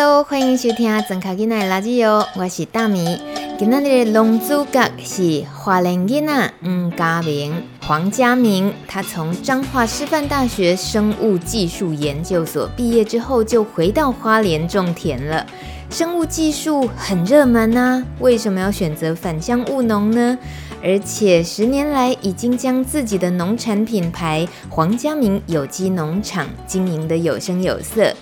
Hello，欢迎收听《庄卡囡仔的垃圾哦》，我是大米。今天的龙主角是花莲囡仔黄家明，黄家明。他从彰化师范大学生物技术研究所毕业之后，就回到花莲种田了。生物技术很热门啊，为什么要选择返乡务农呢？而且十年来已经将自己的农产品牌黄家明有机农场经营得有声有色。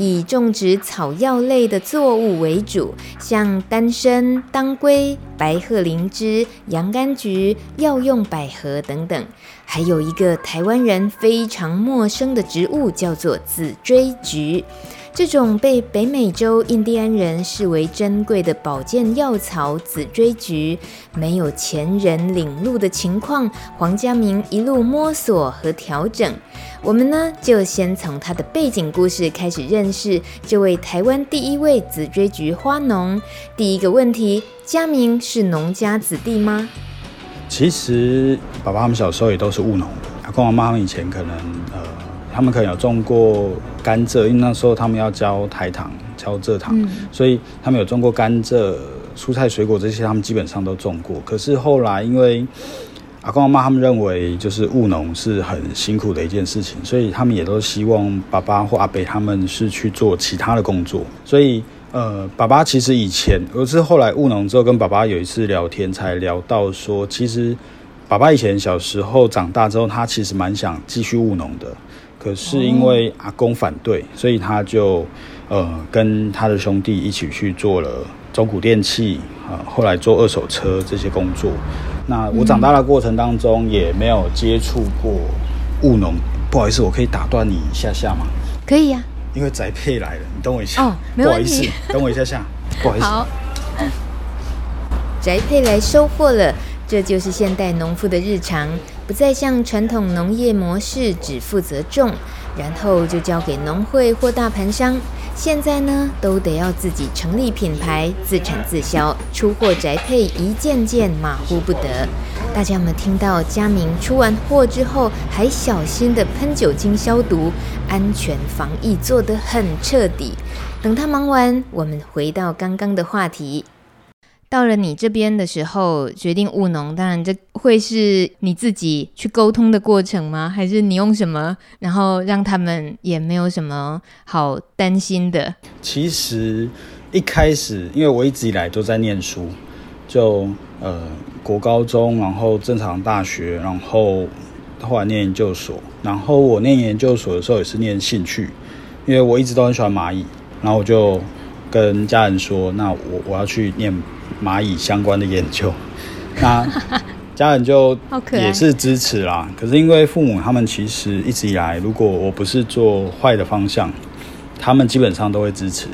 以种植草药类的作物为主，像丹参、当归、白鹤灵芝、洋甘菊、药用百合等等，还有一个台湾人非常陌生的植物，叫做紫锥菊。这种被北美洲印第安人视为珍贵的保健药草紫锥菊，没有前人领路的情况，黄家明一路摸索和调整。我们呢，就先从他的背景故事开始认识这位台湾第一位紫锥菊花农。第一个问题：家明是农家子弟吗？其实，爸爸他们小时候也都是务农的。阿公阿妈他们以前可能呃。他们可能有种过甘蔗，因为那时候他们要交台糖、交蔗糖，嗯、所以他们有种过甘蔗、蔬菜、水果这些，他们基本上都种过。可是后来，因为阿公阿妈他们认为，就是务农是很辛苦的一件事情，所以他们也都希望爸爸或阿伯他们是去做其他的工作。所以，呃，爸爸其实以前，我是后来务农之后，跟爸爸有一次聊天，才聊到说，其实爸爸以前小时候长大之后，他其实蛮想继续务农的。可是因为阿公反对，所以他就呃跟他的兄弟一起去做了中古电器啊、呃，后来做二手车这些工作。那我长大的过程当中也没有接触过务农。不好意思，我可以打断你一下下吗？可以呀、啊。因为宅配来了，你等我一下。哦，没问题。不好意思，等我一下下。不好意思。好。宅配来收货了。这就是现代农夫的日常，不再像传统农业模式只负责种，然后就交给农会或大盘商。现在呢，都得要自己成立品牌，自产自销，出货宅配一件件马虎不得。大家有没有听到？佳明出完货之后，还小心地喷酒精消毒，安全防疫做得很彻底。等他忙完，我们回到刚刚的话题。到了你这边的时候，决定务农，当然这会是你自己去沟通的过程吗？还是你用什么，然后让他们也没有什么好担心的？其实一开始，因为我一直以来都在念书，就呃国高中，然后正常大学，然后后来念研究所，然后我念研究所的时候也是念兴趣，因为我一直都很喜欢蚂蚁，然后我就跟家人说，那我我要去念。蚂蚁相关的研究，那家人就也是支持啦。可是因为父母他们其实一直以来，如果我不是做坏的方向，他们基本上都会支持。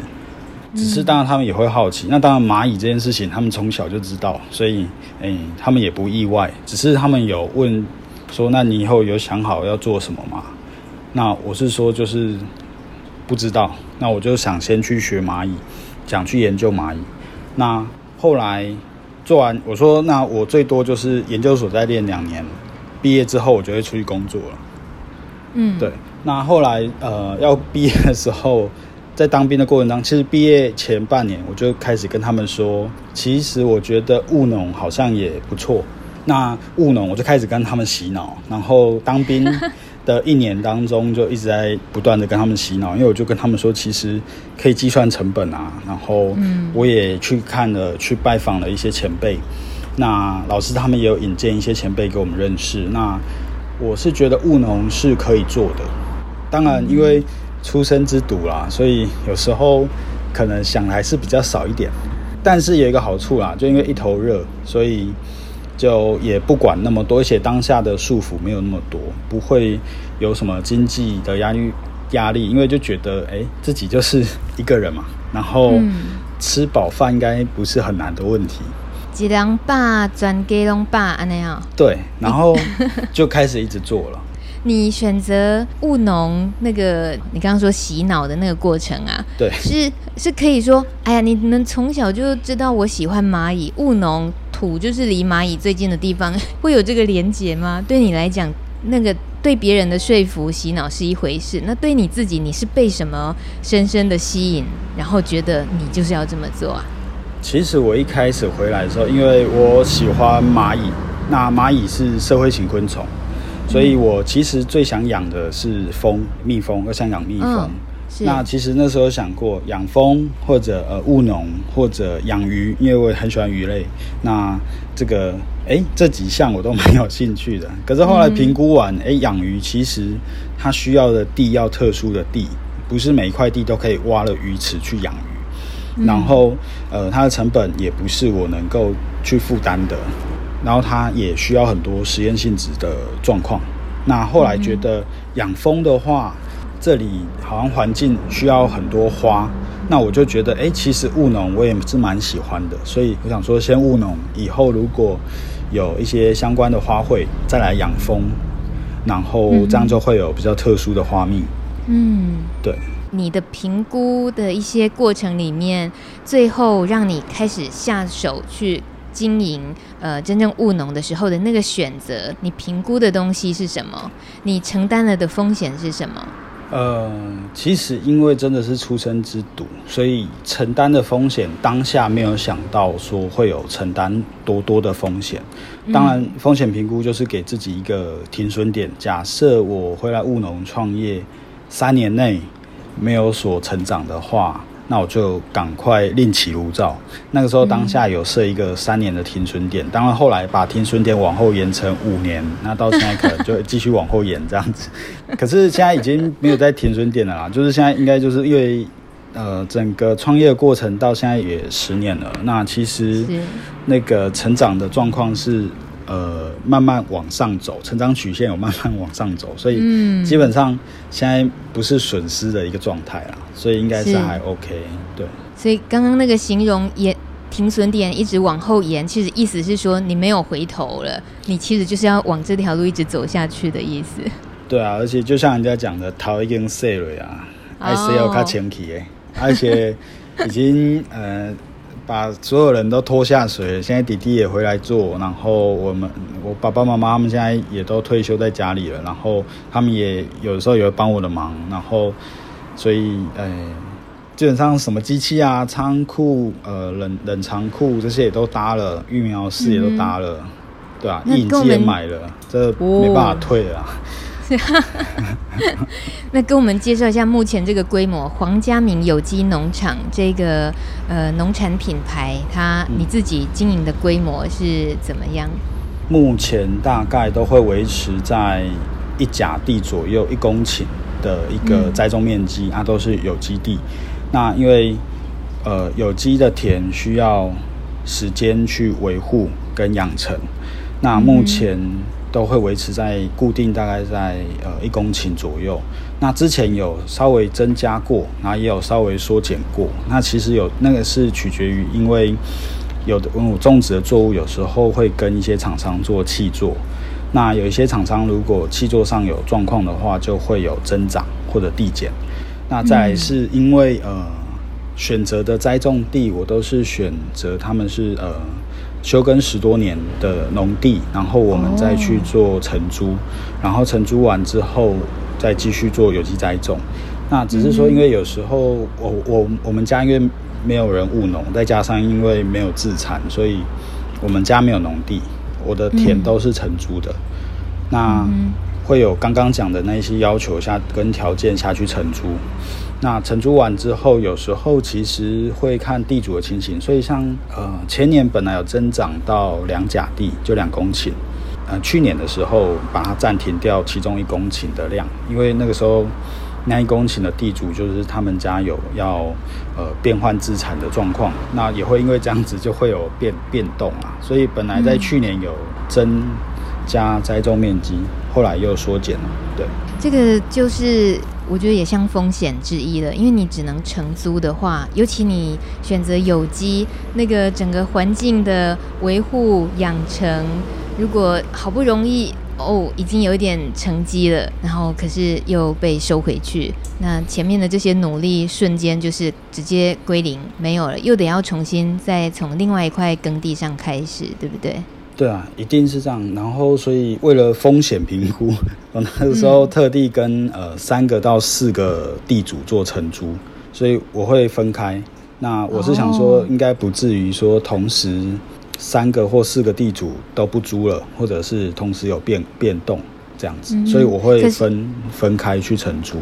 只是当然他们也会好奇。那当然蚂蚁这件事情，他们从小就知道，所以诶，他们也不意外。只是他们有问说：“那你以后有想好要做什么吗？”那我是说就是不知道。那我就想先去学蚂蚁，想去研究蚂蚁。那后来做完，我说那我最多就是研究所再练两年，毕业之后我就会出去工作了。嗯，对。那后来呃要毕业的时候，在当兵的过程当中，其实毕业前半年我就开始跟他们说，其实我觉得务农好像也不错。那务农我就开始跟他们洗脑，然后当兵。的一年当中，就一直在不断的跟他们洗脑，因为我就跟他们说，其实可以计算成本啊。然后，我也去看了，去拜访了一些前辈。那老师他们也有引荐一些前辈给我们认识。那我是觉得务农是可以做的。当然，因为出生之犊啦，所以有时候可能想来是比较少一点。但是有一个好处啦，就因为一头热，所以。就也不管那么多，而且当下的束缚没有那么多，不会有什么经济的压力，压力，因为就觉得哎、欸，自己就是一个人嘛，然后吃饱饭应该不是很难的问题。几两把转给两把安尼啊？对，然后就开始一直做了。你选择务农那个，你刚刚说洗脑的那个过程啊，对，是是可以说，哎呀，你们从小就知道我喜欢蚂蚁，务农土就是离蚂蚁最近的地方，会有这个连结吗？对你来讲，那个对别人的说服洗脑是一回事，那对你自己，你是被什么深深的吸引，然后觉得你就是要这么做啊？其实我一开始回来的时候，因为我喜欢蚂蚁，那蚂蚁是社会型昆虫。所以我其实最想养的是蜂，蜜蜂，我想养蜜蜂。嗯、那其实那时候想过养蜂，或者呃务农，或者养鱼，因为我也很喜欢鱼类。那这个哎，这几项我都蛮有兴趣的。可是后来评估完，哎、嗯，养鱼其实它需要的地要特殊的地，不是每一块地都可以挖了鱼池去养鱼。嗯、然后呃，它的成本也不是我能够去负担的。然后它也需要很多实验性质的状况。那后来觉得养蜂的话，这里好像环境需要很多花。那我就觉得，哎，其实务农我也是蛮喜欢的。所以我想说，先务农，以后如果有一些相关的花卉，再来养蜂，然后这样就会有比较特殊的花蜜。嗯，对。你的评估的一些过程里面，最后让你开始下手去。经营呃，真正务农的时候的那个选择，你评估的东西是什么？你承担了的风险是什么？呃，其实因为真的是出生之犊，所以承担的风险当下没有想到说会有承担多多的风险。当然，风险评估就是给自己一个停损点。假设我回来务农创业三年内没有所成长的话。那我就赶快另起炉灶。那个时候当下有设一个三年的停损点，当然后来把停损点往后延成五年，那到现在可能就继续往后延这样子。可是现在已经没有在停损点了啦，就是现在应该就是因为呃整个创业的过程到现在也十年了，那其实那个成长的状况是。呃，慢慢往上走，成长曲线有慢慢往上走，所以基本上现在不是损失的一个状态啦，所以应该是还 OK，对。所以刚刚那个形容延停损点一直往后延，其实意思是说你没有回头了，你其实就是要往这条路一直走下去的意思。对啊，而且就像人家讲的，头已经洗了啊，还是要较清气的，而且已经呃。把所有人都拖下水，现在弟弟也回来做，然后我们我爸爸妈妈他们现在也都退休在家里了，然后他们也有的时候也会帮我的忙，然后所以呃，基本上什么机器啊、仓库、呃冷冷藏库这些也都搭了，育苗室也都搭了，嗯、对啊，印机也买了，这没办法退了。哦 那跟我们介绍一下目前这个规模，黄家明有机农场这个呃农产品牌，它你自己经营的规模是怎么样？目前大概都会维持在一甲地左右，一公顷的一个栽种面积，啊，都是有机地。那因为呃有机的田需要时间去维护跟养成，那目前。都会维持在固定，大概在呃一公顷左右。那之前有稍微增加过，然后也有稍微缩减过。那其实有那个是取决于，因为有的我种植的作物有时候会跟一些厂商做气作。那有一些厂商如果气作上有状况的话，就会有增长或者递减。那再是因为呃选择的栽种地，我都是选择他们是呃。休耕十多年的农地，然后我们再去做承租，然后承租完之后再继续做有机栽种。那只是说，因为有时候我我我们家因为没有人务农，再加上因为没有自产，所以我们家没有农地，我的田都是承租的。那会有刚刚讲的那些要求下跟条件下去承租。那承租完之后，有时候其实会看地主的情形，所以像呃前年本来有增长到两甲地，就两公顷，呃去年的时候把它暂停掉其中一公顷的量，因为那个时候那一公顷的地主就是他们家有要呃变换资产的状况，那也会因为这样子就会有变变动啊，所以本来在去年有增加栽种面积，后来又缩减了，对，这个就是。我觉得也像风险之一了，因为你只能承租的话，尤其你选择有机，那个整个环境的维护养成，如果好不容易哦已经有一点成绩了，然后可是又被收回去，那前面的这些努力瞬间就是直接归零，没有了，又得要重新再从另外一块耕地上开始，对不对？对啊，一定是这样。然后，所以为了风险评估，我那个时候特地跟呃三个到四个地主做承租，所以我会分开。那我是想说，应该不至于说同时三个或四个地主都不租了，或者是同时有变变动这样子，嗯、所以我会分分开去承租。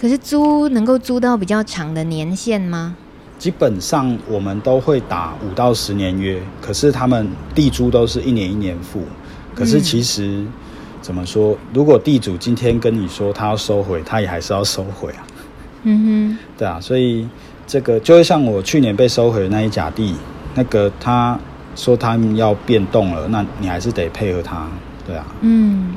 可是租能够租到比较长的年限吗？基本上我们都会打五到十年约，可是他们地租都是一年一年付。可是其实、嗯、怎么说，如果地主今天跟你说他要收回，他也还是要收回啊。嗯哼，对啊，所以这个就会像我去年被收回的那一甲地，那个他说他们要变动了，那你还是得配合他，对啊。嗯。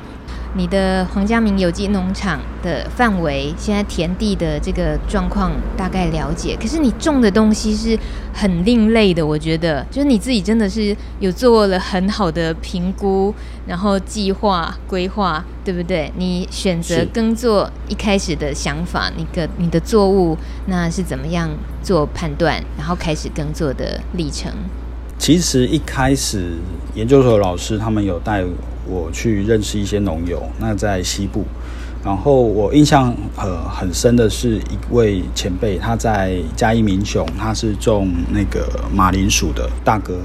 你的黄家明有机农场的范围，现在田地的这个状况大概了解。可是你种的东西是很另类的，我觉得，就是你自己真的是有做了很好的评估，然后计划规划，对不对？你选择耕作一开始的想法，你个你的作物那是怎么样做判断，然后开始耕作的历程？其实一开始研究所老师他们有带我去认识一些农友，那在西部，然后我印象呃很深的是一位前辈，他在嘉义民雄，他是种那个马铃薯的大哥。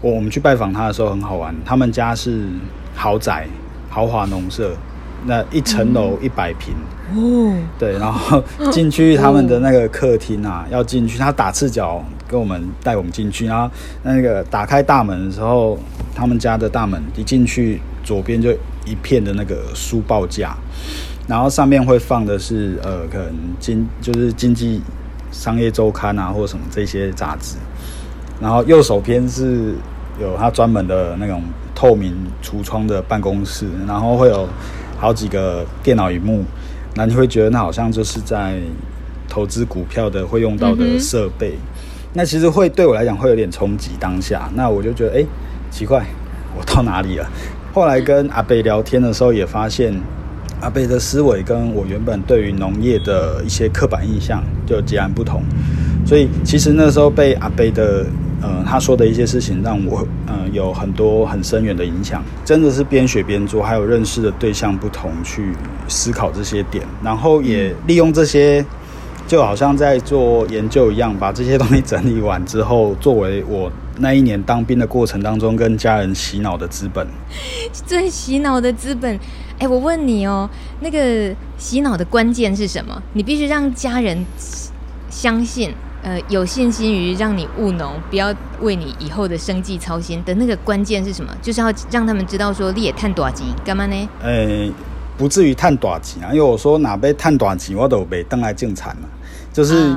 我我们去拜访他的时候很好玩，他们家是豪宅豪华农舍，那一层楼一百平哦，对，然后进去他们的那个客厅啊，要进去他打赤脚。跟我们带我们进去，然后那个打开大门的时候，他们家的大门一进去，左边就一片的那个书报架，然后上面会放的是呃，可能经就是经济商业周刊啊，或什么这些杂志，然后右手边是有他专门的那种透明橱窗的办公室，然后会有好几个电脑荧幕，那你会觉得那好像就是在投资股票的会用到的设备。嗯那其实会对我来讲会有点冲击当下，那我就觉得哎、欸，奇怪，我到哪里了？后来跟阿贝聊天的时候，也发现阿贝的思维跟我原本对于农业的一些刻板印象就截然不同。所以其实那时候被阿贝的呃他说的一些事情，让我呃有很多很深远的影响。真的是边学边做，还有认识的对象不同，去思考这些点，然后也利用这些。就好像在做研究一样，把这些东西整理完之后，作为我那一年当兵的过程当中跟家人洗脑的资本。最洗脑的资本，哎，我问你哦，那个洗脑的关键是什么？你必须让家人相信，呃，有信心于让你务农，不要为你以后的生计操心的那个关键是什么？就是要让他们知道说你也赚大钱，干嘛呢？哎，不至于赚大钱啊，因为我说哪边赚大钱，我都没登来进产了。就是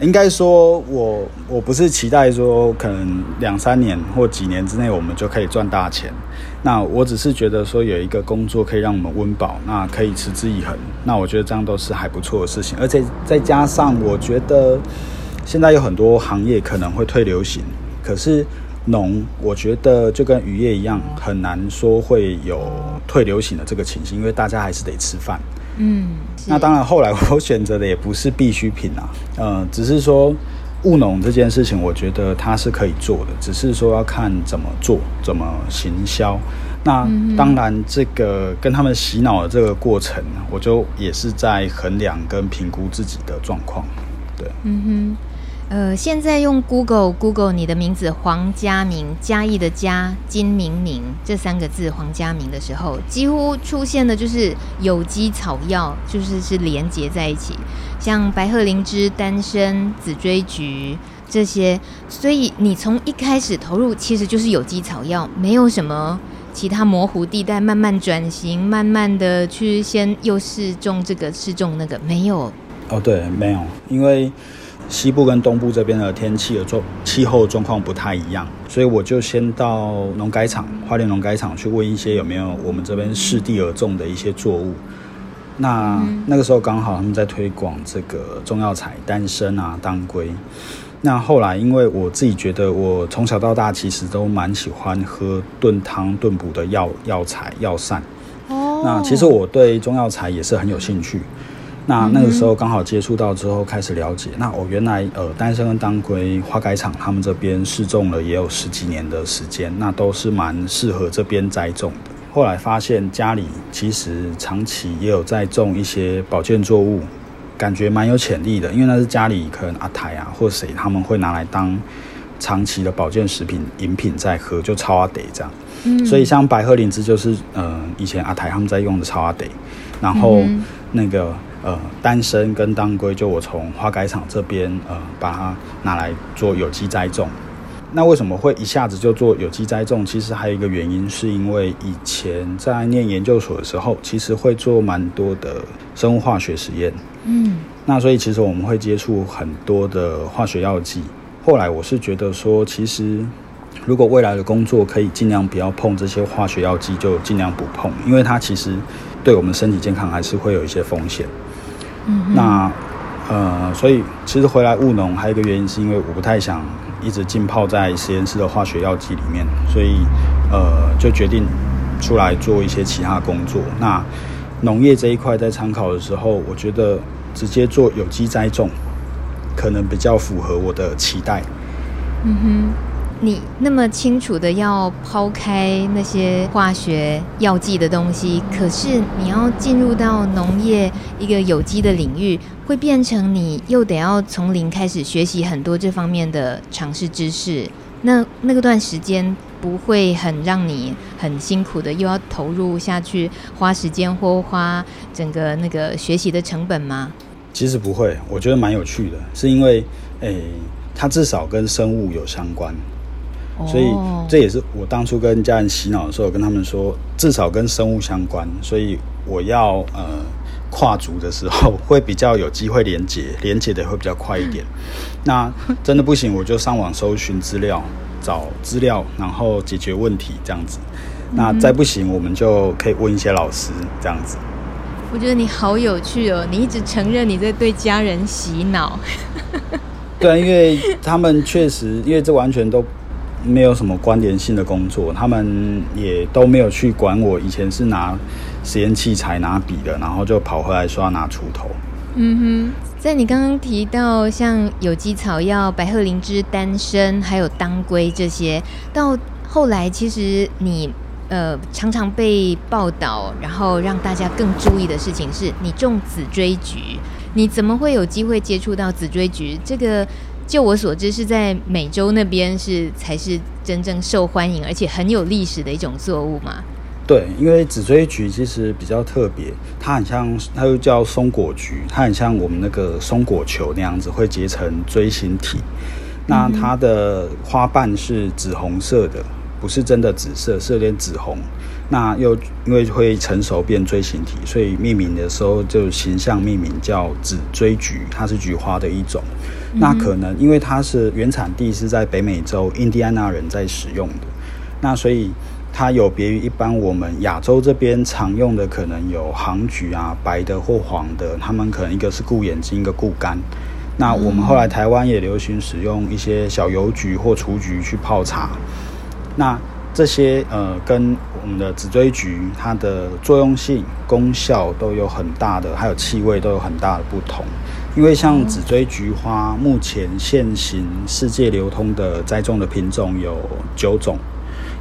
应该说，我我不是期待说，可能两三年或几年之内我们就可以赚大钱。那我只是觉得说，有一个工作可以让我们温饱，那可以持之以恒。那我觉得这样都是还不错的事情。而且再加上，我觉得现在有很多行业可能会退流行，可是农，我觉得就跟渔业一样，很难说会有退流行的这个情形，因为大家还是得吃饭。嗯，那当然，后来我选择的也不是必需品啊，呃，只是说务农这件事情，我觉得它是可以做的，只是说要看怎么做，怎么行销。那当然，这个跟他们洗脑的这个过程，我就也是在衡量跟评估自己的状况，对，嗯哼。呃，现在用 Google Google 你的名字黄家明，嘉义的嘉，金明明这三个字黄家明的时候，几乎出现的就是有机草药，就是是连接在一起，像白鹤灵芝、丹参、紫锥菊这些，所以你从一开始投入其实就是有机草药，没有什么其他模糊地带，慢慢转型，慢慢的去先又试种这个试种那个，没有。哦，对，没有，因为。西部跟东部这边的天气的状气候状况不太一样，所以我就先到农改场花莲农改场去问一些有没有我们这边适地而种的一些作物。那、嗯、那个时候刚好他们在推广这个中药材丹参啊、当归。那后来因为我自己觉得我从小到大其实都蛮喜欢喝炖汤炖补的药药材药膳。哦。那其实我对中药材也是很有兴趣。那那个时候刚好接触到之后开始了解。那我原来呃丹参跟当归花改厂他们这边试种了也有十几年的时间，那都是蛮适合这边栽种的。后来发现家里其实长期也有在种一些保健作物，感觉蛮有潜力的，因为那是家里可能阿台啊或谁他们会拿来当长期的保健食品饮品在喝，就超阿得这样。嗯。所以像百合灵芝就是呃以前阿台他们在用的超阿得，然后那个呃丹参跟当归就我从花改场这边呃把它拿来做有机栽种。那为什么会一下子就做有机栽种？其实还有一个原因，是因为以前在念研究所的时候，其实会做蛮多的生物化学实验。嗯，那所以其实我们会接触很多的化学药剂。后来我是觉得说，其实如果未来的工作可以尽量不要碰这些化学药剂，就尽量不碰，因为它其实对我们身体健康还是会有一些风险。嗯，那呃，所以其实回来务农还有一个原因，是因为我不太想。一直浸泡在实验室的化学药剂里面，所以呃就决定出来做一些其他工作。那农业这一块在参考的时候，我觉得直接做有机栽种可能比较符合我的期待。嗯哼。你那么清楚的要抛开那些化学药剂的东西，可是你要进入到农业一个有机的领域，会变成你又得要从零开始学习很多这方面的常识知识。那那个段时间不会很让你很辛苦的，又要投入下去，花时间或花整个那个学习的成本吗？其实不会，我觉得蛮有趣的，是因为诶，它至少跟生物有相关。所以这也是我当初跟家人洗脑的时候，跟他们说，至少跟生物相关。所以我要呃跨足的时候，会比较有机会连接，连接的会比较快一点。那真的不行，我就上网搜寻资料，找资料，然后解决问题这样子。那再不行，我们就可以问一些老师这样子。我觉得你好有趣哦，你一直承认你在对家人洗脑。对，因为他们确实，因为这完全都。没有什么关联性的工作，他们也都没有去管我。以前是拿实验器材、拿笔的，然后就跑回来说要拿锄头。嗯哼，在你刚刚提到像有机草药、白鹤灵芝、丹参，还有当归这些，到后来其实你呃常常被报道，然后让大家更注意的事情是你种紫锥菊，你怎么会有机会接触到紫锥菊这个？就我所知，是在美洲那边是才是真正受欢迎，而且很有历史的一种作物嘛。对，因为紫锥菊其实比较特别，它很像，它又叫松果菊，它很像我们那个松果球那样子，会结成锥形体。那它的花瓣是紫红色的，不是真的紫色，是有点紫红。那又因为会成熟变锥形体，所以命名的时候就形象命名叫紫锥菊，它是菊花的一种。那可能因为它是原产地是在北美洲印第安纳人在使用的，那所以它有别于一般我们亚洲这边常用的，可能有杭菊啊，白的或黄的，他们可能一个是顾眼睛，一个顾肝。那我们后来台湾也流行使用一些小油菊或雏菊去泡茶。那这些呃，跟我们的紫锥菊它的作用性、功效都有很大的，还有气味都有很大的不同。因为像紫锥菊花，目前现行世界流通的栽种的品种有九种，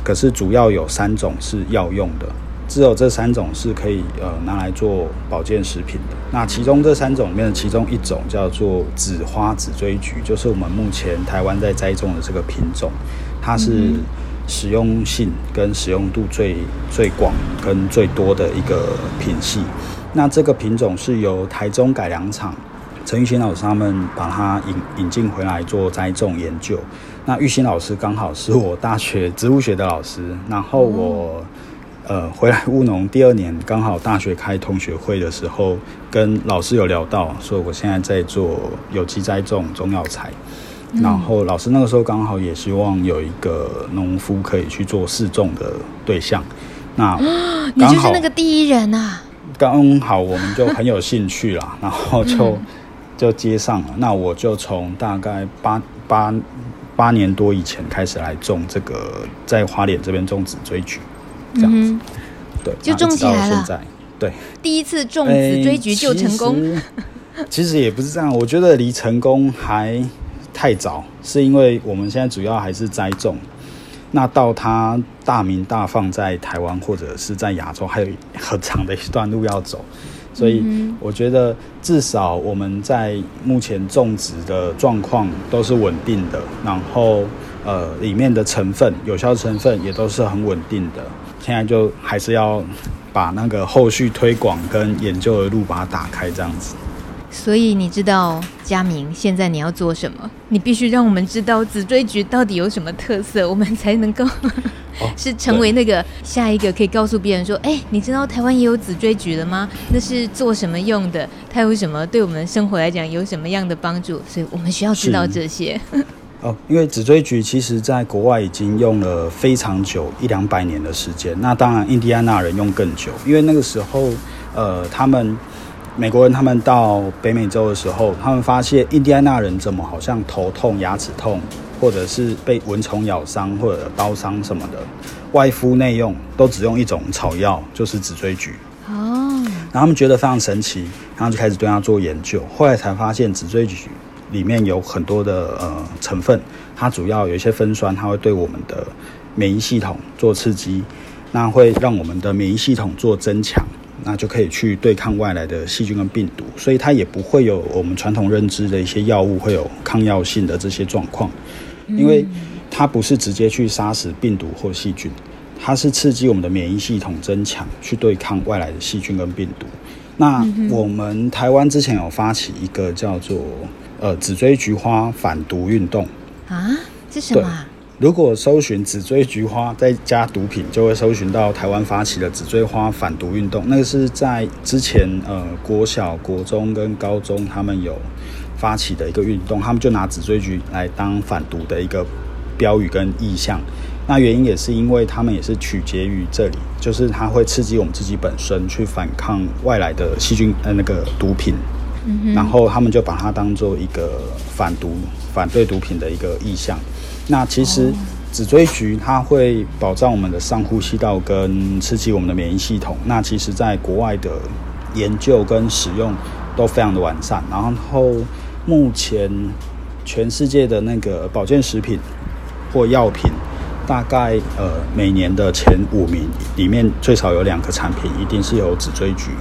可是主要有三种是药用的，只有这三种是可以呃拿来做保健食品的。那其中这三种里面的其中一种叫做紫花紫锥菊，就是我们目前台湾在栽种的这个品种，它是使用性跟使用度最最广跟最多的一个品系。那这个品种是由台中改良场。陈玉新老师他们把它引引进回来做栽种研究。那玉新老师刚好是我大学植物学的老师，然后我呃回来务农第二年，刚好大学开同学会的时候，跟老师有聊到，说我现在在做有机栽种中药材。然后老师那个时候刚好也希望有一个农夫可以去做试种的对象。那你就是那个第一人啊！刚好我们就很有兴趣啦，然后就、嗯、就接上了。那我就从大概八八八年多以前开始来种这个，在花莲这边种紫锥菊，这样子，嗯、对，就种起来了。对，第一次种紫锥菊就成功。欸 其实也不是这样，我觉得离成功还太早，是因为我们现在主要还是栽种，那到它大名大放在台湾或者是在亚洲，还有很长的一段路要走，所以我觉得至少我们在目前种植的状况都是稳定的，然后呃里面的成分有效成分也都是很稳定的，现在就还是要把那个后续推广跟研究的路把它打开，这样子。所以你知道佳明现在你要做什么？你必须让我们知道紫锥菊到底有什么特色，我们才能够、哦、是成为那个下一个可以告诉别人说：“哎、欸，你知道台湾也有紫锥菊了吗？那是做什么用的？它有什么对我们的生活来讲有什么样的帮助？”所以我们需要知道这些。哦，因为紫锥菊其实在国外已经用了非常久，一两百年的时间。那当然，印第安纳人用更久，因为那个时候，呃，他们。美国人他们到北美洲的时候，他们发现印第安纳人怎么好像头痛、牙齿痛，或者是被蚊虫咬伤或者刀伤什么的，外敷内用都只用一种草药，就是紫锥菊。哦，然后他们觉得非常神奇，然后就开始对它做研究。后来才发现紫锥菊里面有很多的呃成分，它主要有一些酚酸，它会对我们的免疫系统做刺激，那会让我们的免疫系统做增强。那就可以去对抗外来的细菌跟病毒，所以它也不会有我们传统认知的一些药物会有抗药性的这些状况，因为它不是直接去杀死病毒或细菌，它是刺激我们的免疫系统增强，去对抗外来的细菌跟病毒。那我们台湾之前有发起一个叫做呃紫锥菊花反毒运动啊，这什么？如果搜寻紫锥菊花再加毒品，就会搜寻到台湾发起的紫锥花反毒运动。那个是在之前呃国小、国中跟高中他们有发起的一个运动，他们就拿紫锥菊来当反毒的一个标语跟意象。那原因也是因为他们也是取决于这里，就是它会刺激我们自己本身去反抗外来的细菌呃那个毒品，嗯，然后他们就把它当做一个反毒、反对毒品的一个意象。那其实紫锥菊它会保障我们的上呼吸道跟刺激我们的免疫系统。那其实，在国外的研究跟使用都非常的完善。然后目前全世界的那个保健食品或药品，大概呃每年的前五名里面最少有两个产品一定是有紫锥菊。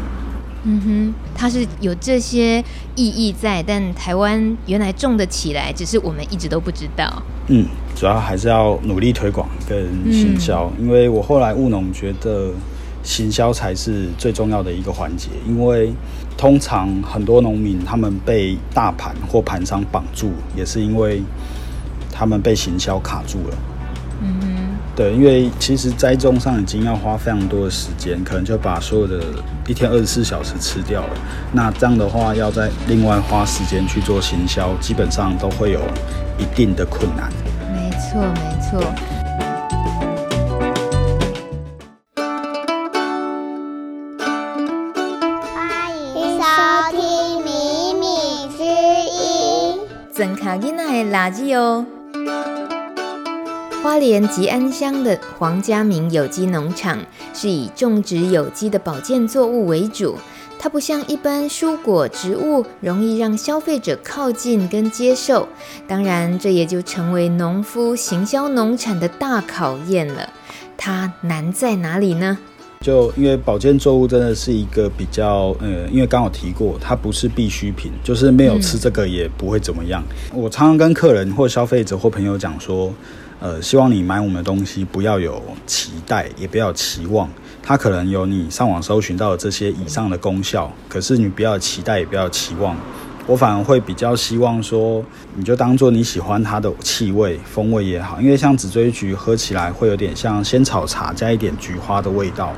嗯哼，它是有这些意义在，但台湾原来种得起来，只是我们一直都不知道。嗯，主要还是要努力推广跟行销，嗯，因为我后来务农觉得行销才是最重要的一个环节，因为通常很多农民他们被大盘或盘商绑住，也是因为他们被行销卡住了。嗯哼。对，因为其实栽种上已经要花非常多的时间，可能就把所有的一天二十四小时吃掉了。那这样的话，要再另外花时间去做行销，基本上都会有一定的困难。没错，没错。欢迎收听《米米之音》，整卡囡仔的垃圾哦。花莲吉安乡的黄家明有机农场是以种植有机的保健作物为主，它不像一般蔬果植物容易让消费者靠近跟接受，当然这也就成为农夫行销农产的大考验了。它难在哪里呢？就因为保健作物真的是一个比较，呃，因为刚好提过，它不是必需品，就是没有吃这个也不会怎么样。嗯。我常常跟客人或消费者或朋友讲说。呃，希望你买我们的东西不要有期待，也不要期望。它可能有你上网搜寻到的这些以上的功效，可是你不要期待，也不要期望。我反而会比较希望说，你就当做你喜欢它的气味、风味也好。因为像紫锥菊喝起来会有点像仙草茶加一点菊花的味道。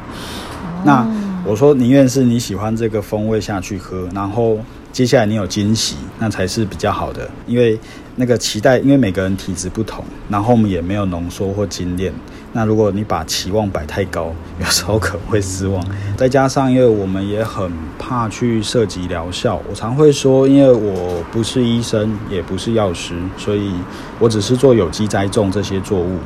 那我说宁愿是你喜欢这个风味下去喝，然后。接下来你有惊喜，那才是比较好的。因为那个期待，因为每个人体质不同，然后我们也没有浓缩或精炼。那如果你把期望摆太高，有时候可能会失望。再加上，因为我们也很怕去涉及疗效，我常会说，因为我不是医生，也不是药师，所以我只是做有机栽种这些作物。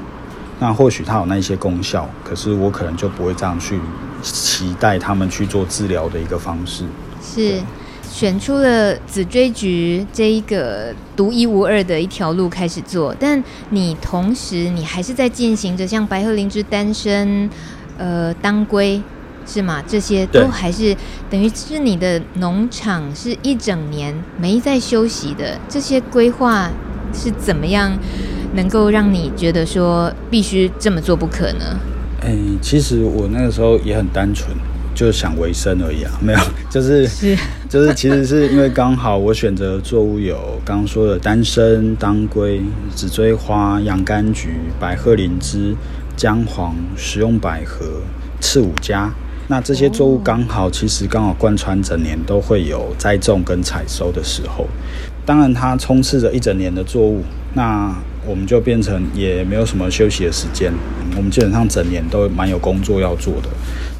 那或许它有那些功效，可是我可能就不会这样去期待他们去做治疗的一个方式。是。选出了紫锥菊这一个独一无二的一条路开始做，但你同时你还是在进行着像白鹤灵芝、丹参、呃当归是吗？这些都还是等于是你的农场是一整年没在休息的。这些规划是怎么样能够让你觉得说必须这么做不可呢？嗯、欸，其实我那个时候也很单纯。就是想维生而已啊，没有，就是是。就是，其实是因为刚好我选择作物有刚刚说的丹参、当归、紫锥花、洋甘菊、白鹤灵芝、姜黄、食用百合、刺五加，那这些作物刚好其实刚好贯穿整年都会有栽种跟采收的时候，当然它充斥着一整年的作物，那我们就变成也没有什么休息的时间，我们基本上整年都蛮有工作要做的。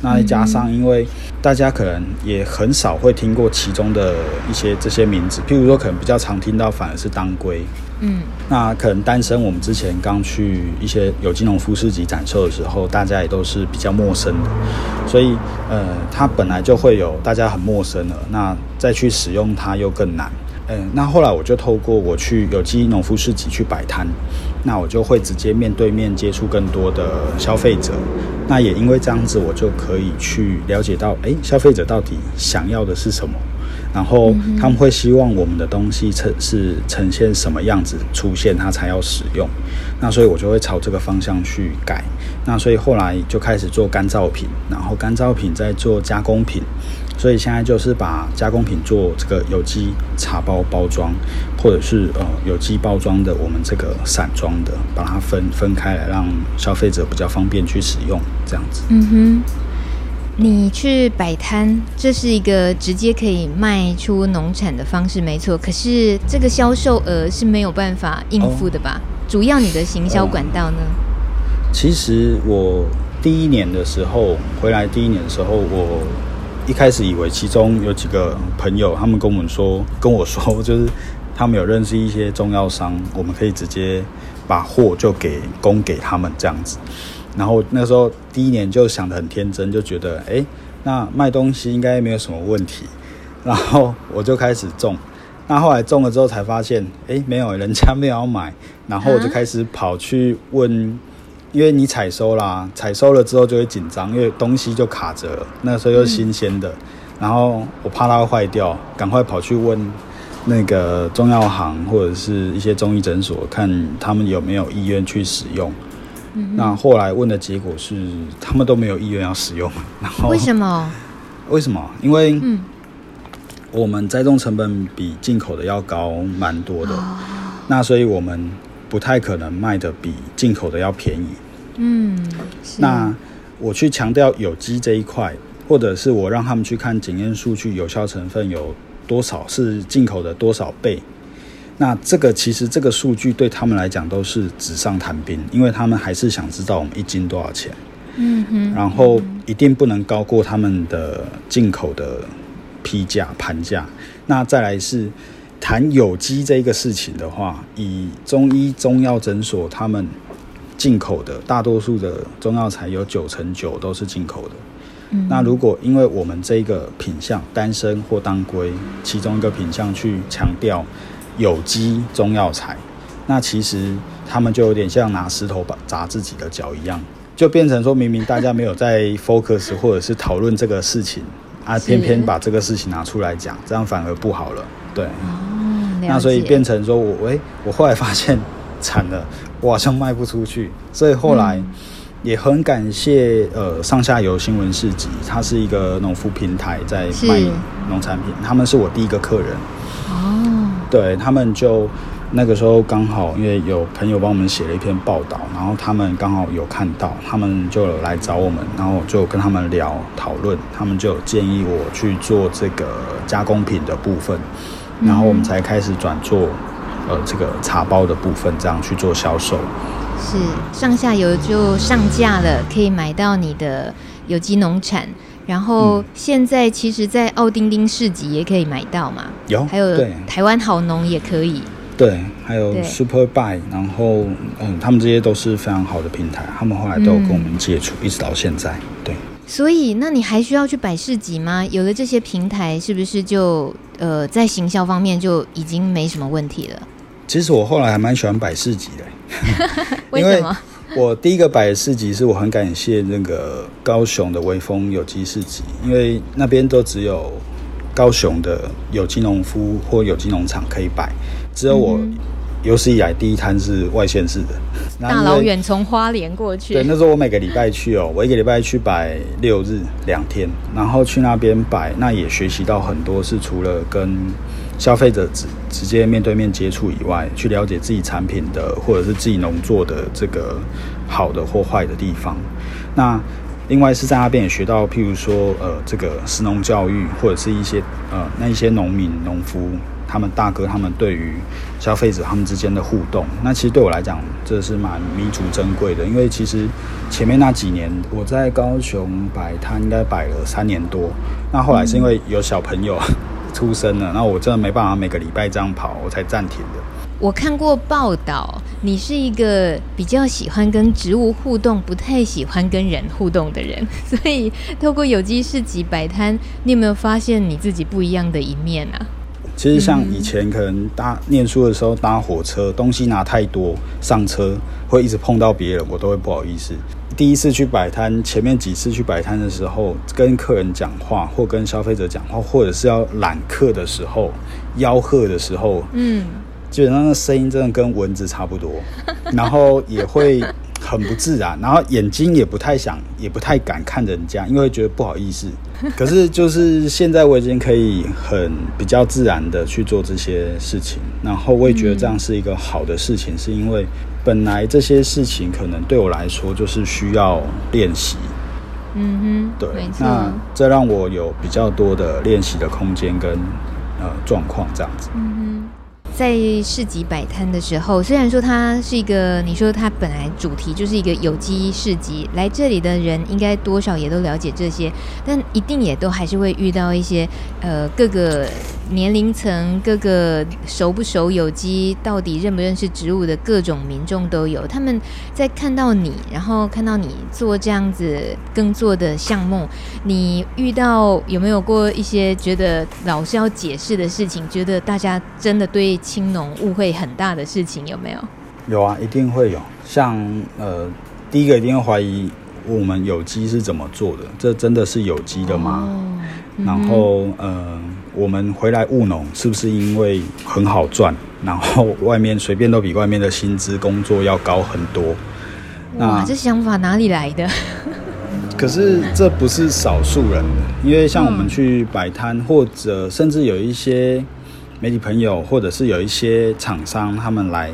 那再加上，因为大家可能也很少会听过其中的一些这些名字，譬如说，可能比较常听到反而是当归。嗯，那可能丹参，我们之前刚去一些有金融夫市集展售的时候，大家也都是比较陌生的，所以呃，它本来就会有大家很陌生的，那再去使用它又更难。嗯，那后来我就透过我去有机农夫市集去摆摊，那我就会直接面对面接触更多的消费者。那也因为这样子，我就可以去了解到，哎，消费者到底想要的是什么，然后他们会希望我们的东西呈是呈现什么样子出现，他才要使用。那所以我就会朝这个方向去改。那所以后来就开始做干燥品，然后干燥品再做加工品。所以现在就是把加工品做这个有机茶包包装，或者是呃有机包装的我们这个散装的，把它分分开来，让消费者比较方便去使用，这样子。嗯哼，你去摆摊，这是一个直接可以卖出农产的方式，没错。可是这个销售额是没有办法应付的吧？哦、主要你的行销管道呢？其实我第一年的时候回来，第一年的时候我。一开始以为其中有几个朋友，他们跟我们说，跟我说，就是他们有认识一些中药商，我们可以直接把货就给供给他们这样子。然后那时候第一年就想得很天真，就觉得，哎，那卖东西应该没有什么问题。然后我就开始种，那后来种了之后才发现，哎，没有，人家没有买。然后我就开始跑去问。因为你采收啦，采收了之后就会紧张，因为东西就卡着了。那个时候又新鲜的，嗯、然后我怕它会坏掉，赶快跑去问那个中药行或者是一些中医诊所，看他们有没有意愿去使用。嗯、那后来问的结果是，他们都没有意愿要使用。然后为什么？为什么？因为我们栽种成本比进口的要高蛮多的，哦、那所以我们。不太可能卖的比进口的要便宜。嗯，那我去强调有机这一块，或者是我让他们去看检验数据，有效成分有多少是进口的多少倍。那这个其实这个数据对他们来讲都是纸上谈兵，因为他们还是想知道我们一斤多少钱。嗯哼，然后一定不能高过他们的进口的批价盘价。那再来是。谈有机这个事情的话，以中医中药诊所他们进口的大多数的中药材有九成九都是进口的。嗯、那如果因为我们这个品相丹参或当归其中一个品相去强调有机中药材，那其实他们就有点像拿石头把砸自己的脚一样，就变成说明明大家没有在 focus 或者是讨论这个事情啊，偏偏把这个事情拿出来讲，这样反而不好了。对。那所以变成说我，哎，我后来发现惨了，我好像卖不出去，所以后来也很感谢呃上下游新闻市集，它是一个农夫平台在卖农产品，他们是我第一个客人。哦，对他们就那个时候刚好因为有朋友帮我们写了一篇报道，然后他们刚好有看到，他们就有来找我们，然后就跟他们聊讨论，他们就建议我去做这个加工品的部分，然后我们才开始转做呃这个茶包的部分，这样去做销售。是上下游就上架了，可以买到你的有机农产。然后现在其实，在奥丁丁市集也可以买到嘛，有，还有台湾好农也可以，对，还有 Super Buy，然后嗯，他们这些都是非常好的平台，他们后来都有跟我们接触，嗯、一直到现在，对。所以，那你还需要去摆市集吗？有了这些平台，是不是就呃，在行销方面就已经没什么问题了？其实我后来还蛮喜欢摆市集的，为什么？我第一个摆的市集是我很感谢那个高雄的微风有机市集，因为那边都只有高雄的有机农夫或有机农场可以摆，只有我有史以来第一摊是外县市的，大老远从花莲过去。对，那时候我每个礼拜去哦，我一个礼拜去摆六日两天，然后去那边摆，那也学习到很多，是除了跟消费者直直接面对面接触以外，去了解自己产品的或者是自己农作的这个好的或坏的地方。那另外是在那边也学到，譬如说呃这个食农教育，或者是一些呃那一些农民农夫他们大哥他们对于消费者他们之间的互动。那其实对我来讲这是蛮弥足珍贵的，因为其实前面那几年我在高雄摆摊应该摆了三年多，那后来是因为有小朋友。出生了，那我真的没办法每个礼拜这样跑，我才暂停的。我看过报道，你是一个比较喜欢跟植物互动，不太喜欢跟人互动的人，所以透过有机市集摆摊，你有没有发现你自己不一样的一面啊？其实像以前可能搭念书的时候搭火车，东西拿太多，上车会一直碰到别人，我都会不好意思。第一次去摆摊，前面几次去摆摊的时候，跟客人讲话，或跟消费者讲话，或者是要揽客的时候，吆喝的时候，嗯，基本上那声音真的跟蚊子差不多，然后也会很不自然，然后眼睛也不太想，也不太敢看人家，因为觉得不好意思。可是就是现在我已经可以很比较自然的去做这些事情，然后我也觉得这样是一个好的事情，是因为。本来这些事情可能对我来说就是需要练习，嗯哼，对，那这让我有比较多的练习的空间跟呃状况这样子。嗯在市集摆摊的时候，虽然说它是一个，你说它本来主题就是一个有机市集，来这里的人应该多少也都了解这些，但一定也都还是会遇到一些呃各个年龄层、各个熟不熟有机、到底认不认识植物的各种民众都有。他们在看到你，然后看到你做这样子耕作的项目，你遇到有没有过一些觉得老是要解释的事情？觉得大家真的对？青农误会很大的事情有没有？有啊，一定会有。像呃，第一个一定会怀疑我们有机是怎么做的，这真的是有机的吗？哦嗯、然后呃，我们回来务农是不是因为很好赚？然后外面随便都比外面的薪资工作要高很多？哇，那这想法哪里来的？可是这不是少数人的，因为像我们去摆摊，或者甚至有一些。媒体朋友，或者是有一些厂商，他们来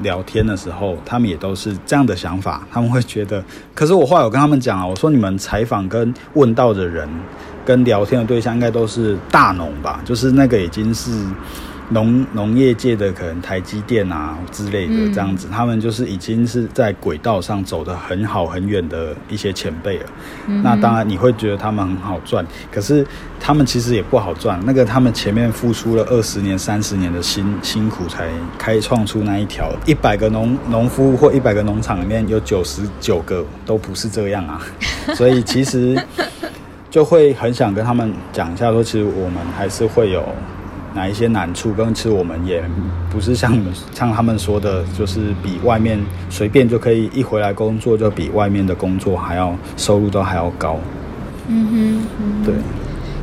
聊天的时候，他们也都是这样的想法。他们会觉得，可是我后来有跟他们讲啊，我说你们采访跟问到的人，跟聊天的对象，应该都是大农吧？就是那个已经是。农农业界的可能台积电啊之类的这样子，嗯、他们就是已经是在轨道上走得很好很远的一些前辈了。嗯、那当然你会觉得他们很好赚，可是他们其实也不好赚。那个他们前面付出了二十年、三十年的辛辛苦，才开创出那一条。一百个农农夫或一百个农场里面有九十九个都不是这样啊，所以其实就会很想跟他们讲一下，说其实我们还是会有。哪一些难处？跟其实我们也不是像像他们说的，就是比外面随便就可以一回来工作，就比外面的工作还要收入都还要高。嗯哼，嗯哼对。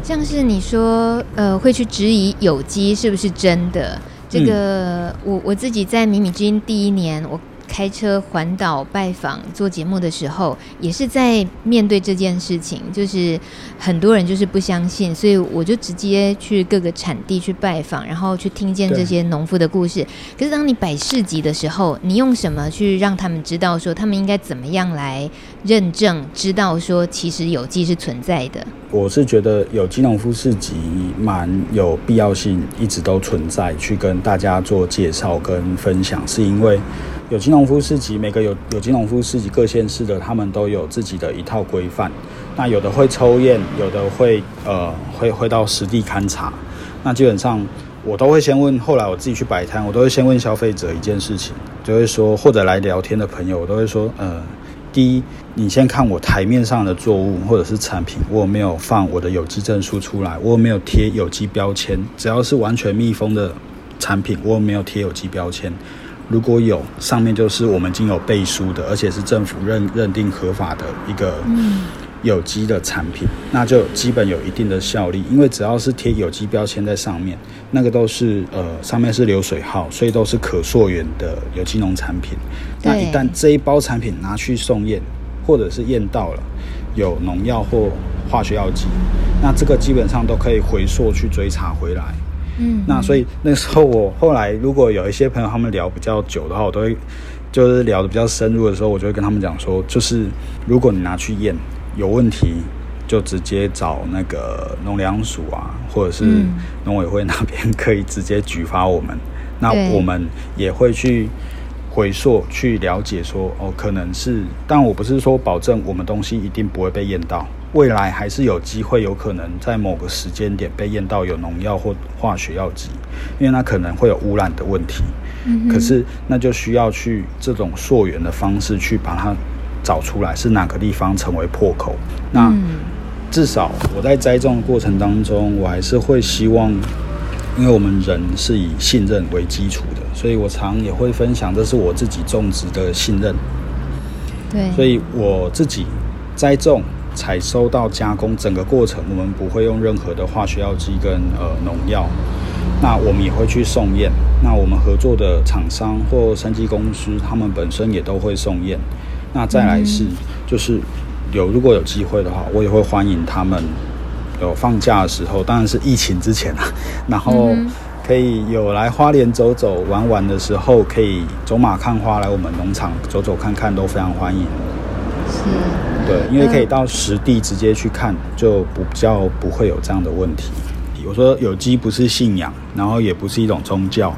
像是你说，呃，会去质疑有机是不是真的？这个，嗯、我我自己在米米之音第一年，我开车环岛拜访做节目的时候，也是在面对这件事情，就是很多人就是不相信，所以我就直接去各个产地去拜访，然后去听见这些农夫的故事。可是当你摆市集的时候，你用什么去让他们知道说他们应该怎么样来认证，知道说其实有机是存在的？我是觉得有机农夫市集蛮有必要性，一直都存在，去跟大家做介绍跟分享，是因为有机农夫市集每个有有机农夫市集各县市的他们都有自己的一套规范，那有的会抽验，有的会呃会会到实地勘察，那基本上我都会先问，后来我自己去摆摊，我都会先问消费者一件事情，就会说或者来聊天的朋友，我都会说呃。第一，你先看我台面上的作物或者是产品，我有没有放我的有机证书出来，我有没有贴有机标签。只要是完全密封的产品，我有没有贴有机标签。如果有，上面就是我们已经有背书的，而且是政府认认定合法的一个。嗯有机的产品，那就基本有一定的效力，因为只要是贴有机标签在上面，那个都是呃上面是流水号，所以都是可溯源的有机农产品。那一旦这一包产品拿去送验，或者是验到了有农药或化学药剂，那这个基本上都可以回溯去追查回来。嗯，那所以那时候我后来如果有一些朋友他们聊比较久的话，我都会就是聊的比较深入的时候，我就会跟他们讲说，就是如果你拿去验。有问题就直接找那个农粮署啊，或者是农委会那边可以直接举发我们。嗯、那我们也会去回溯去了解说，哦，可能是，但我不是说保证我们东西一定不会被验到，未来还是有机会有可能在某个时间点被验到有农药或化学药剂，因为它可能会有污染的问题。嗯、可是那就需要去这种溯源的方式去把它。找出来是哪个地方成为破口，那至少我在栽种的过程当中，我还是会希望，因为我们人是以信任为基础的，所以我常也会分享，这是我自己种植的信任。对，所以我自己栽种、采收到加工整个过程，我们不会用任何的化学药剂跟呃农药。那我们也会去送验，那我们合作的厂商或生技公司，他们本身也都会送验。那再来是，就是有如果有机会的话，我也会欢迎他们有放假的时候，当然是疫情之前啊，然后可以有来花莲走走玩玩的时候，可以走马看花来我们农场走走看看，都非常欢迎。是，对，因为可以到实地直接去看，就不比较不会有这样的问题。我说有机不是信仰，然后也不是一种宗教，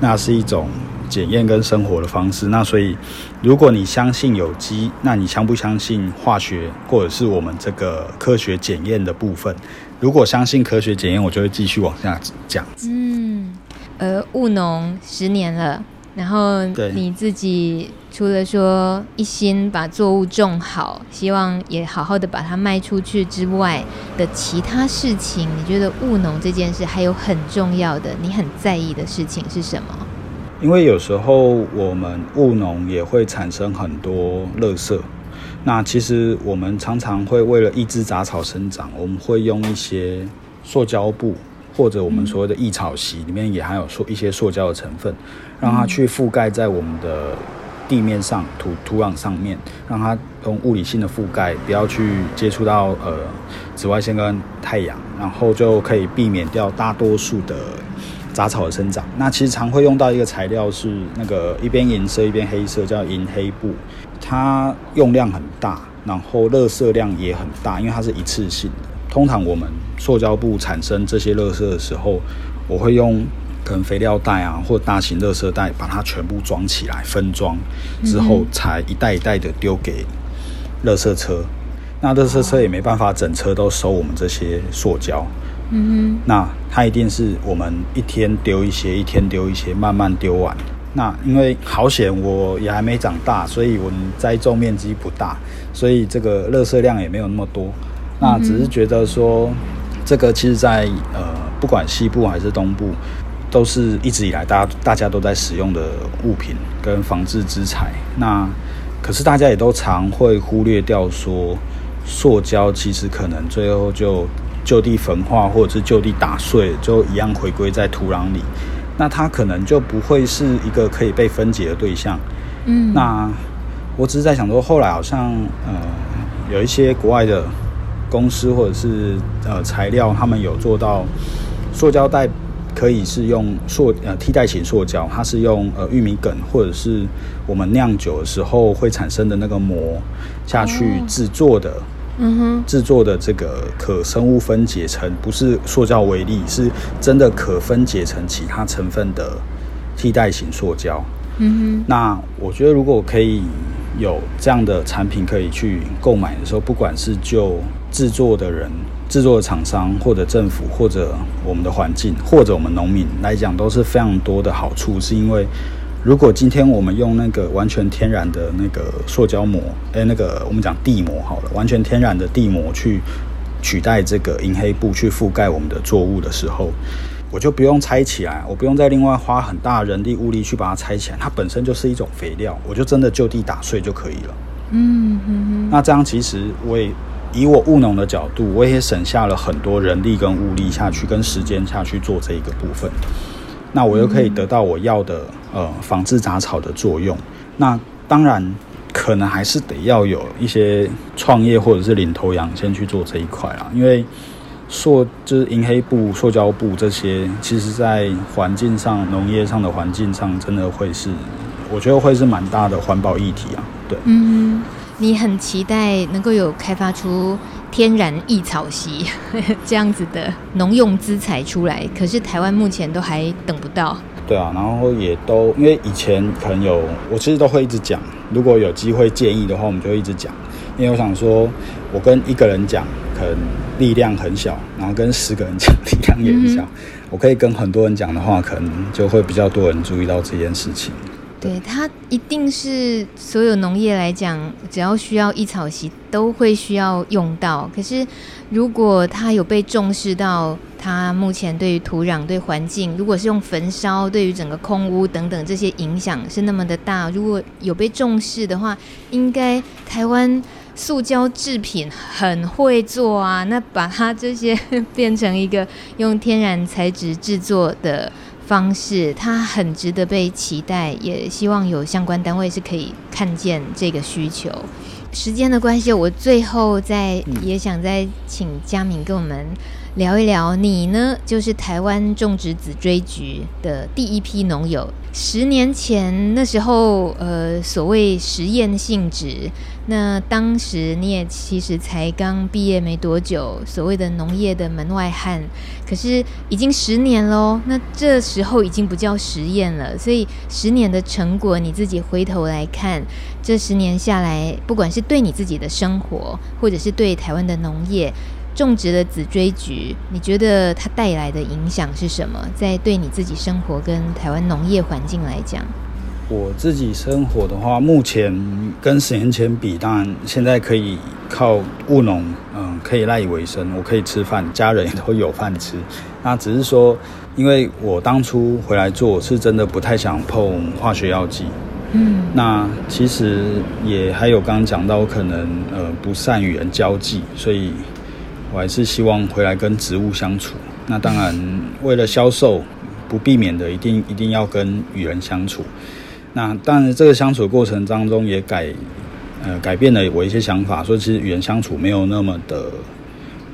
那是一种。检验跟生活的方式，那所以如果你相信有机，那你相不相信化学或者是我们这个科学检验的部分？如果相信科学检验，我就会继续往下讲。嗯，呃，务农十年了，然后你自己除了说一心把作物种好，希望也好好的把它卖出去之外的其他事情，你觉得务农这件事还有很重要的，你很在意的事情是什么？因为有时候我们务农也会产生很多垃圾，那其实我们常常会为了抑制杂草生长，我们会用一些塑胶布或者我们所谓的异草席，里面也含有塑一些塑胶的成分，让它去覆盖在我们的地面上、土土壤上面，让它用物理性的覆盖，不要去接触到呃紫外线跟太阳，然后就可以避免掉大多数的。杂草的生长，那其实常会用到一个材料是那个一边银色一边黑色，叫银黑布，它用量很大，然后热色量也很大，因为它是一次性的。通常我们塑胶布产生这些热色的时候，我会用可能肥料袋啊，或大型垃圾袋把它全部装起来，分装之后才一袋一袋的丢给垃圾车。那垃圾车也没办法整车都收我们这些塑胶。嗯哼，那它一定是我们一天丢一些，一天丢一些，慢慢丢完。那因为好险，我也还没长大，所以我们栽种面积不大，所以这个垃圾量也没有那么多。那只是觉得说，这个其实在呃，不管西部还是东部，都是一直以来大家大家都在使用的物品跟防治之材。那可是大家也都常会忽略掉说，塑胶其实可能最后就。就地焚化，或者是就地打碎，就一样回归在土壤里。那它可能就不会是一个可以被分解的对象。嗯，那我只是在想说，后来好像呃有一些国外的公司或者是呃材料，他们有做到塑胶袋可以是用塑呃替代型塑胶，它是用呃玉米梗或者是我们酿酒的时候会产生的那个膜下去制作的。嗯哼，制作的这个可生物分解成不是塑胶微粒，是真的可分解成其他成分的替代型塑胶。嗯哼，那我觉得如果可以有这样的产品可以去购买的时候，不管是就制作的人、制作的厂商，或者政府，或者我们的环境，或者我们农民来讲，都是非常多的好处，是因为。如果今天我们用那个完全天然的那个塑胶膜，诶，那个我们讲地膜好了，完全天然的地膜去取代这个银黑布去覆盖我们的作物的时候，我就不用拆起来，我不用再另外花很大人力物力去把它拆起来，它本身就是一种肥料，我就真的就地打碎就可以了。嗯嗯嗯。那这样其实我也以我务农的角度，我也省下了很多人力跟物力下去，跟时间下去做这一个部分。那我又可以得到我要的呃防治杂草的作用。那当然可能还是得要有一些创业或者是领头羊先去做这一块啊。因为塑就是银黑布、塑胶布这些，其实在环境上、农业上的环境上，真的会是我觉得会是蛮大的环保议题啊。对，嗯，你很期待能够有开发出。天然异草席 这样子的农用资材出来，可是台湾目前都还等不到。对啊，然后也都因为以前可能有，我其实都会一直讲，如果有机会建议的话，我们就会一直讲。因为我想说，我跟一个人讲，可能力量很小；然后跟十个人讲，力量也很小。嗯、我可以跟很多人讲的话，可能就会比较多人注意到这件事情。对，它一定是所有农业来讲，只要需要一草席，都会需要用到。可是，如果它有被重视到，它目前对于土壤、对环境，如果是用焚烧，对于整个空污等等这些影响是那么的大，如果有被重视的话，应该台湾塑胶制品很会做啊。那把它这些变成一个用天然材质制作的。方式，它很值得被期待，也希望有相关单位是可以看见这个需求。时间的关系，我最后再也想再请佳敏跟我们聊一聊，你呢，就是台湾种植紫锥菊的第一批农友。十年前那时候，呃，所谓实验性质，那当时你也其实才刚毕业没多久，所谓的农业的门外汉。可是已经十年喽，那这时候已经不叫实验了。所以十年的成果，你自己回头来看，这十年下来，不管是对你自己的生活，或者是对台湾的农业。种植的紫锥菊，你觉得它带来的影响是什么？在对你自己生活跟台湾农业环境来讲，我自己生活的话，目前跟十年前比，当然现在可以靠务农，嗯，可以赖以为生，我可以吃饭，家人也都有饭吃。那只是说，因为我当初回来做，是真的不太想碰化学药剂。嗯，那其实也还有刚刚讲到，我可能呃不善与人交际，所以。我还是希望回来跟植物相处。那当然，为了销售，不避免的一定一定要跟与人相处。那当然，这个相处过程当中也改呃改变了我一些想法，说其实与人相处没有那么的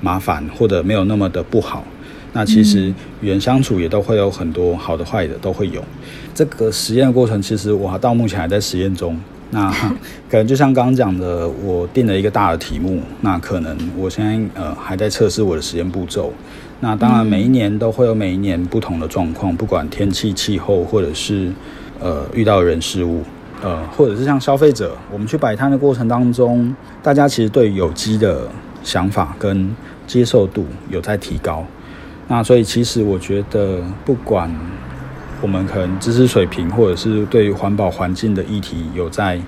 麻烦，或者没有那么的不好。那其实与人相处也都会有很多好的坏的都会有。这个实验的过程，其实我到目前还在实验中。那 可能就像刚刚讲的，我定了一个大的题目，那可能我现在呃还在测试我的实验步骤。那当然每一年都会有每一年不同的状况，不管天气、气候，或者是呃遇到人事物，呃或者是像消费者，我们去摆摊的过程当中，大家其实对有机的想法跟接受度有在提高。那所以其实我觉得不管。我们可能知识水平，或者是对于环保环境的议题有在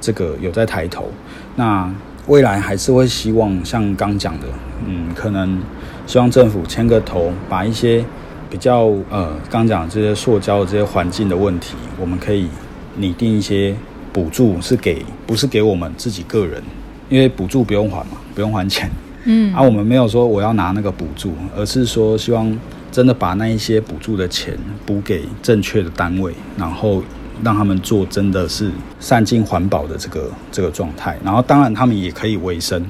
这个有在抬头，那未来还是会希望像刚讲的，嗯，可能希望政府牵个头，把一些比较呃刚讲这些塑胶的这些环境的问题，我们可以拟定一些补助，是给不是给我们自己个人，因为补助不用还嘛，不用还钱，嗯，而、啊、我们没有说我要拿那个补助，而是说希望。真的把那一些补助的钱补给正确的单位，然后让他们做真的是善尽环保的这个这个状态。然后当然他们也可以维生，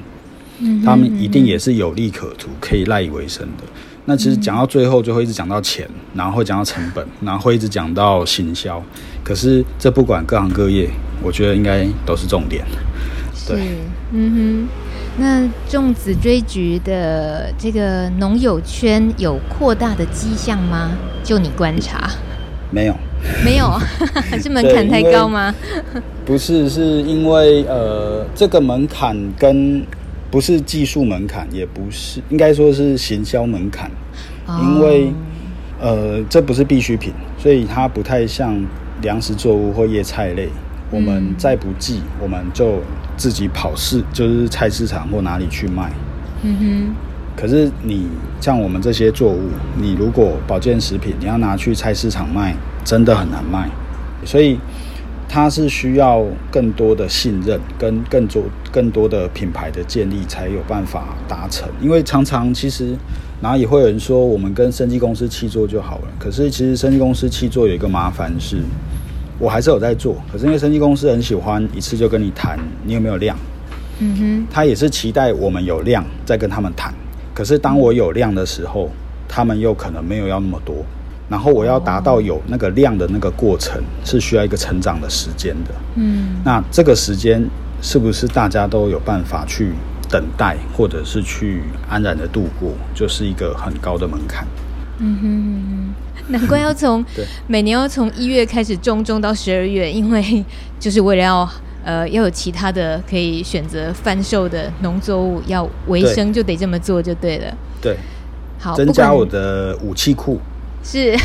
嗯，他们一定也是有利可图，可以赖以为生的。那其实讲到最后就会一直讲到钱，然后会讲到成本，然后会一直讲到行销。可是这不管各行各业，我觉得应该都是重点。对，嗯哼。那种子追菊的这个农友圈有扩大的迹象吗？就你观察，没有，没有，是门槛太高吗？不是，是因为呃，这个门槛跟不是技术门槛，也不是，应该说是行销门槛，哦、因为呃，这不是必需品，所以它不太像粮食作物或叶菜类。我们再不济，我们就自己跑市，就是菜市场或哪里去卖。嗯哼。可是你像我们这些作物，你如果保健食品，你要拿去菜市场卖，真的很难卖。所以它是需要更多的信任，跟更多更多的品牌的建立，才有办法达成。因为常常其实，然后也会有人说，我们跟生技公司契作就好了。可是其实生技公司契作有一个麻烦是。我还是有在做，可是因为生技公司很喜欢一次就跟你谈，你有没有量？嗯哼，他也是期待我们有量再跟他们谈。可是当我有量的时候，他们又可能没有要那么多。然后我要达到有那个量的那个过程，是需要一个成长的时间的。嗯，那这个时间是不是大家都有办法去等待，或者是去安然的度过，就是一个很高的门槛。嗯哼。难怪要从每年要从一月开始种，种到十二月，因为就是为了要呃要有其他的可以选择贩售的农作物，要维生就得这么做就对了。对，好，增加我的武器库。是，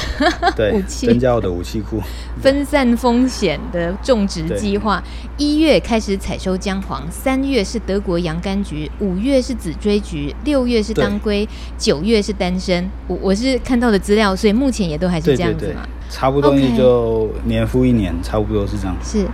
对，武器增加我的武器库，分散风险的种植计划。一月开始采收姜黄，三月是德国洋甘菊，五月是紫锥菊，六月是当归，九月是丹参。我我是看到的资料，所以目前也都还是这样子嘛。对对对，差不多也就年复一年，差不多是这样。是。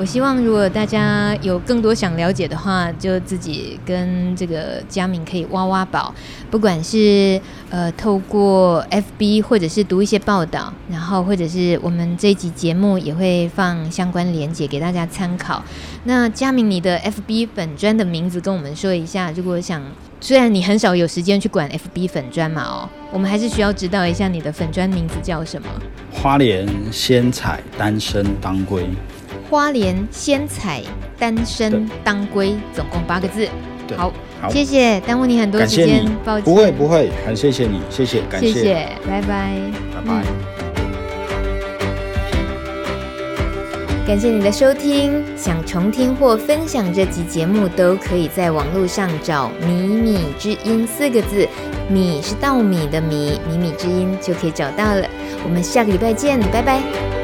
我希望，如果大家有更多想了解的话，就自己跟这个佳明可以挖挖宝，不管是呃透过 FB 或者是读一些报道，然后或者是我们这一集节目也会放相关连结给大家参考。那佳明，你的 FB 粉专的名字跟我们说一下。如果想，虽然你很少有时间去管 FB 粉专嘛，哦，我们还是需要知道一下你的粉专名字叫什么？花莲仙彩丹参当归。花莲仙采丹参当归，总共八个字。好，好，谢谢，耽误你很多时间，抱歉。不会不会，很谢谢你，谢谢，感谢，谢谢，拜拜，拜拜。感谢你的收听，想重听或分享这集节目，都可以在网络上找“米米之音”四个字，米是稻米的米，米米之音就可以找到了。我们下个礼拜见，拜拜。